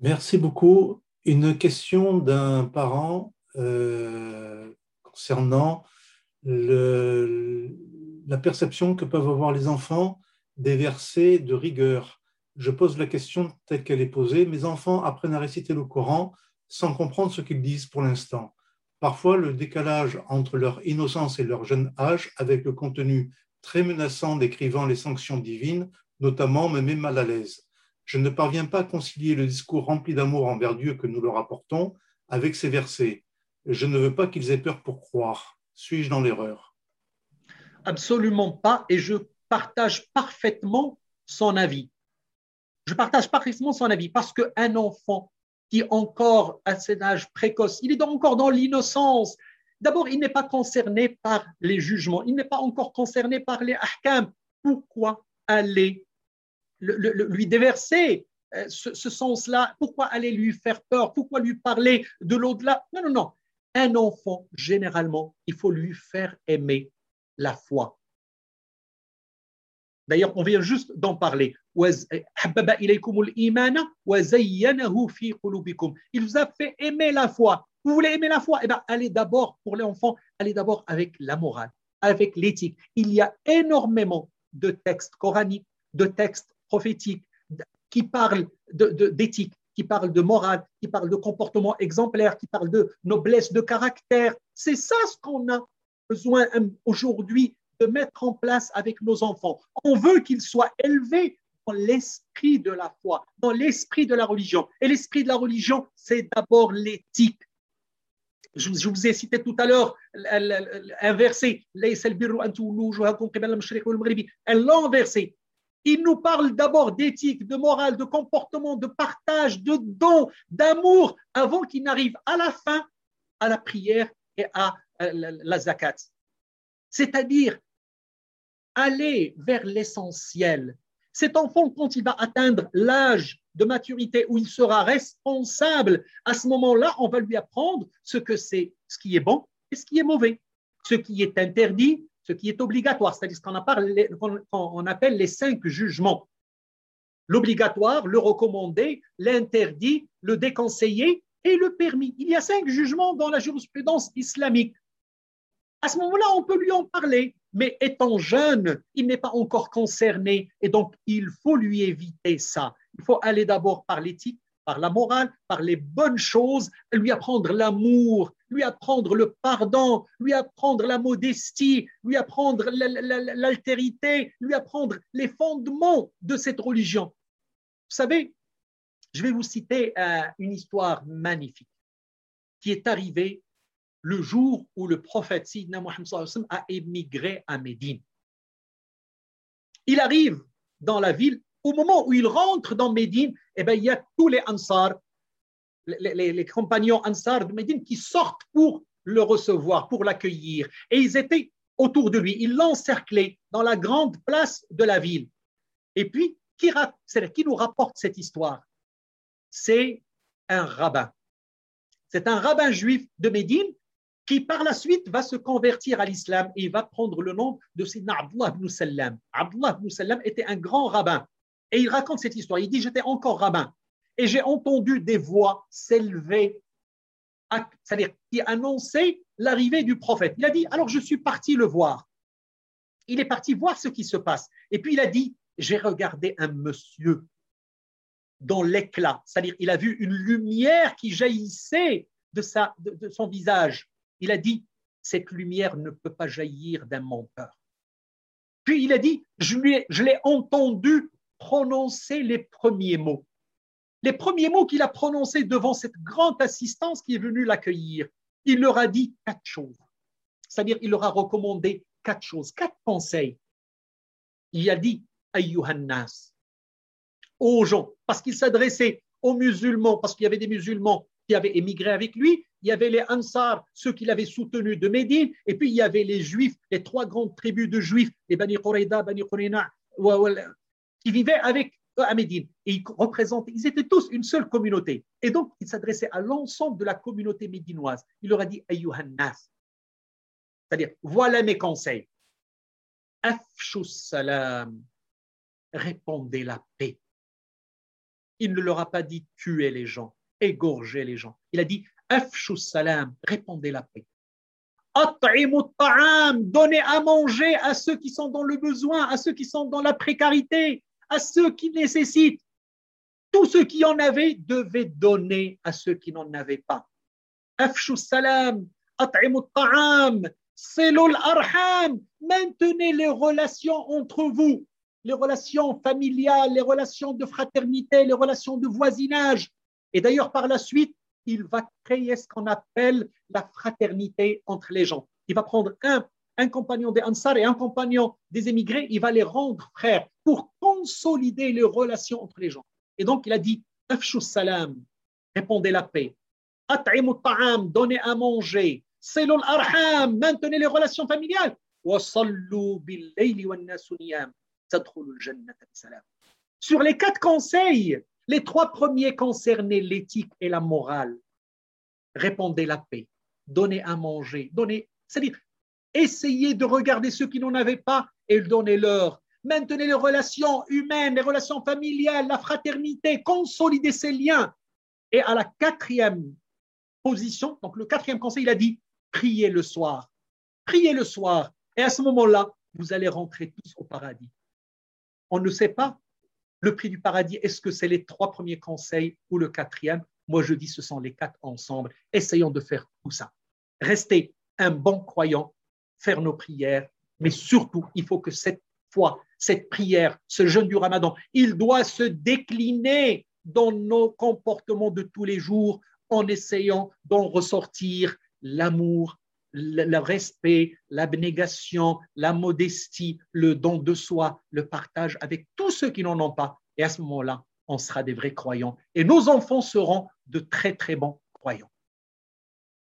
Merci beaucoup. Une question d'un parent euh, concernant la perception que peuvent avoir les enfants des versets de rigueur. Je pose la question telle qu'elle est posée. Mes enfants apprennent à réciter le Coran sans comprendre ce qu'ils disent pour l'instant. Parfois, le décalage entre leur innocence et leur jeune âge, avec le contenu très menaçant décrivant les sanctions divines, notamment, me met mal à l'aise. Je ne parviens pas à concilier le discours rempli d'amour envers Dieu que nous leur apportons avec ces versets. Je ne veux pas qu'ils aient peur pour croire. Suis-je dans l'erreur? Absolument pas, et je partage parfaitement son avis. Je partage parfaitement son avis parce qu'un enfant qui encore à cet âge précoce, il est encore dans l'innocence. D'abord, il n'est pas concerné par les jugements, il n'est pas encore concerné par les ahkam. Pourquoi aller lui déverser euh, ce, ce sens-là Pourquoi aller lui faire peur? Pourquoi lui parler de l'au-delà? Non, non, non. Un enfant, généralement, il faut lui faire aimer la foi. D'ailleurs, on vient juste d'en parler. Il vous a fait aimer la foi. Vous voulez aimer la foi? Eh bien, allez d'abord, pour les enfants, allez d'abord avec la morale, avec l'éthique. Il y a énormément de textes coraniques, de textes prophétiques qui parlent d'éthique, qui parlent de morale, qui parlent de comportement exemplaire, qui parlent de noblesse de caractère. C'est ça ce qu'on a besoin aujourd'hui de mettre en place avec nos enfants. On veut qu'ils soient élevés dans l'esprit de la foi, dans l'esprit de la religion. Et l'esprit de la religion, c'est d'abord l'éthique. Je, vous ai cité tout à l'heure un verset, un verset. Il nous parle d'abord d'éthique, de morale, de comportement, de partage, de don, d'amour, avant qu'il n'arrive à la fin à la prière et à la zakat. C'est-à-dire aller vers l'essentiel. Cet enfant, quand il va atteindre l'âge de maturité où il sera responsable, à ce moment-là, on va lui apprendre ce que c'est, ce qui est bon et ce qui est mauvais, ce qui est interdit, ce qui est obligatoire, c'est-à-dire ce qu'on appelle, les cinq jugements. L'obligatoire, le recommandé, l'interdit, le déconseillé et le permis. Il y a cinq jugements dans la jurisprudence islamique. À ce moment-là, on peut lui en parler mais étant jeune, il n'est pas encore concerné et donc il faut lui éviter ça. Il faut aller d'abord par l'éthique, par la morale, par les bonnes choses, lui apprendre l'amour, lui apprendre le pardon, lui apprendre la modestie, lui apprendre l'altérité, lui apprendre les fondements de cette religion. Vous savez, je vais vous citer euh, une histoire magnifique qui est arrivée le jour où le prophète Sidna Muhammad a émigré à Médine. Il arrive dans la ville, au moment où il rentre dans Médine, eh bien, il y a tous les Ansar, les, compagnons Ansar de Médine qui sortent pour le recevoir, pour l'accueillir. Et ils étaient autour de lui, ils l'encerclaient dans la grande place de la ville. Et puis, qui, nous rapporte cette histoire? C'est un rabbin. C'est un rabbin juif de Médine qui par la suite va se convertir à l'islam et va prendre le nom de Sidna Abdullah ibn Sallam. Abdullah ibn Sallam était un grand rabbin. Et il raconte cette histoire. Il dit J'étais encore rabbin et j'ai entendu des voix s'élever, c'est-à-dire qui annonçaient l'arrivée du prophète. Il a dit Alors je suis parti le voir. Il est parti voir ce qui se passe. Et puis il a dit J'ai regardé un monsieur dans l'éclat, c'est-à-dire il a vu une lumière qui jaillissait de, de son visage. Il a dit, cette lumière ne peut pas jaillir d'un menteur. Puis il a dit, je, l'ai entendu prononcer les premiers mots. Les premiers mots qu'il a prononcés devant cette grande assistance qui est venue l'accueillir. Il leur a dit quatre choses. C'est-à-dire, il leur a recommandé quatre choses, quatre conseils. Il a dit, Ayyuhannas, aux gens, parce qu'il s'adressait aux musulmans, parce qu'il y avait des musulmans qui avaient émigré avec lui, il y avait les Ansar, ceux qui l'avaient soutenu de Médine, et puis il y avait les Juifs, les trois grandes tribus de Juifs, les Bani Qurayda, Bani Qurayna, qui vivaient avec à Médine. Et ils représentaient, ils étaient tous une seule communauté. Et donc, il s'adressait à l'ensemble de la communauté médinoise. Il leur a dit Ayyuhannas. C'est-à-dire, voilà mes conseils. Afshus salam. Répondez la paix. il ne leur a pas dit tuer les gens, égorger les gens. Il a dit afshu salam, répandez la paix. Donnez à manger à ceux qui sont dans le besoin, à ceux qui sont dans la précarité, à ceux qui nécessitent. Tous ceux qui en avaient devaient donner à ceux qui n'en avaient pas. Afshu salam, ta'am, arham. Maintenez les relations entre vous, les relations familiales, les relations de fraternité, les relations de voisinage. Et d'ailleurs, par la suite, il va créer ce qu'on appelle la fraternité entre les gens. Il va prendre un, un compagnon des Ansar et un compagnon des émigrés, il va les rendre frères pour consolider les relations entre les gens. Et donc, il a dit Afshu salam, répondez la paix. At'imu ta'am, donnez à manger. Selul arham, maintenez les relations familiales. Sur les quatre conseils, les trois premiers concernaient l'éthique et la morale. Répondez la paix, donnez à manger, donnez, c'est-à-dire essayez de regarder ceux qui n'en avaient pas et donnez-leur. Maintenez les relations humaines, les relations familiales, la fraternité, consolidez ces liens. Et à la quatrième position, donc le quatrième conseil, il a dit priez le soir. Priez le soir. Et à ce moment-là, vous allez rentrer tous au paradis. On ne sait pas le prix du paradis, est-ce que c'est les trois premiers conseils ou le quatrième? Moi, je dis ce sont les quatre ensemble. Essayons de faire tout ça. Rester un bon croyant, faire nos prières, mais surtout, il faut que cette foi, cette prière, ce jeûne du ramadan, il doit se décliner dans nos comportements de tous les jours en essayant d'en ressortir l'amour, le respect, l'abnégation, la modestie, le don de soi, le partage avec tous ceux qui n'en ont pas. Et à ce moment-là, on sera des vrais croyants. Et nos enfants seront de très, très bons croyants.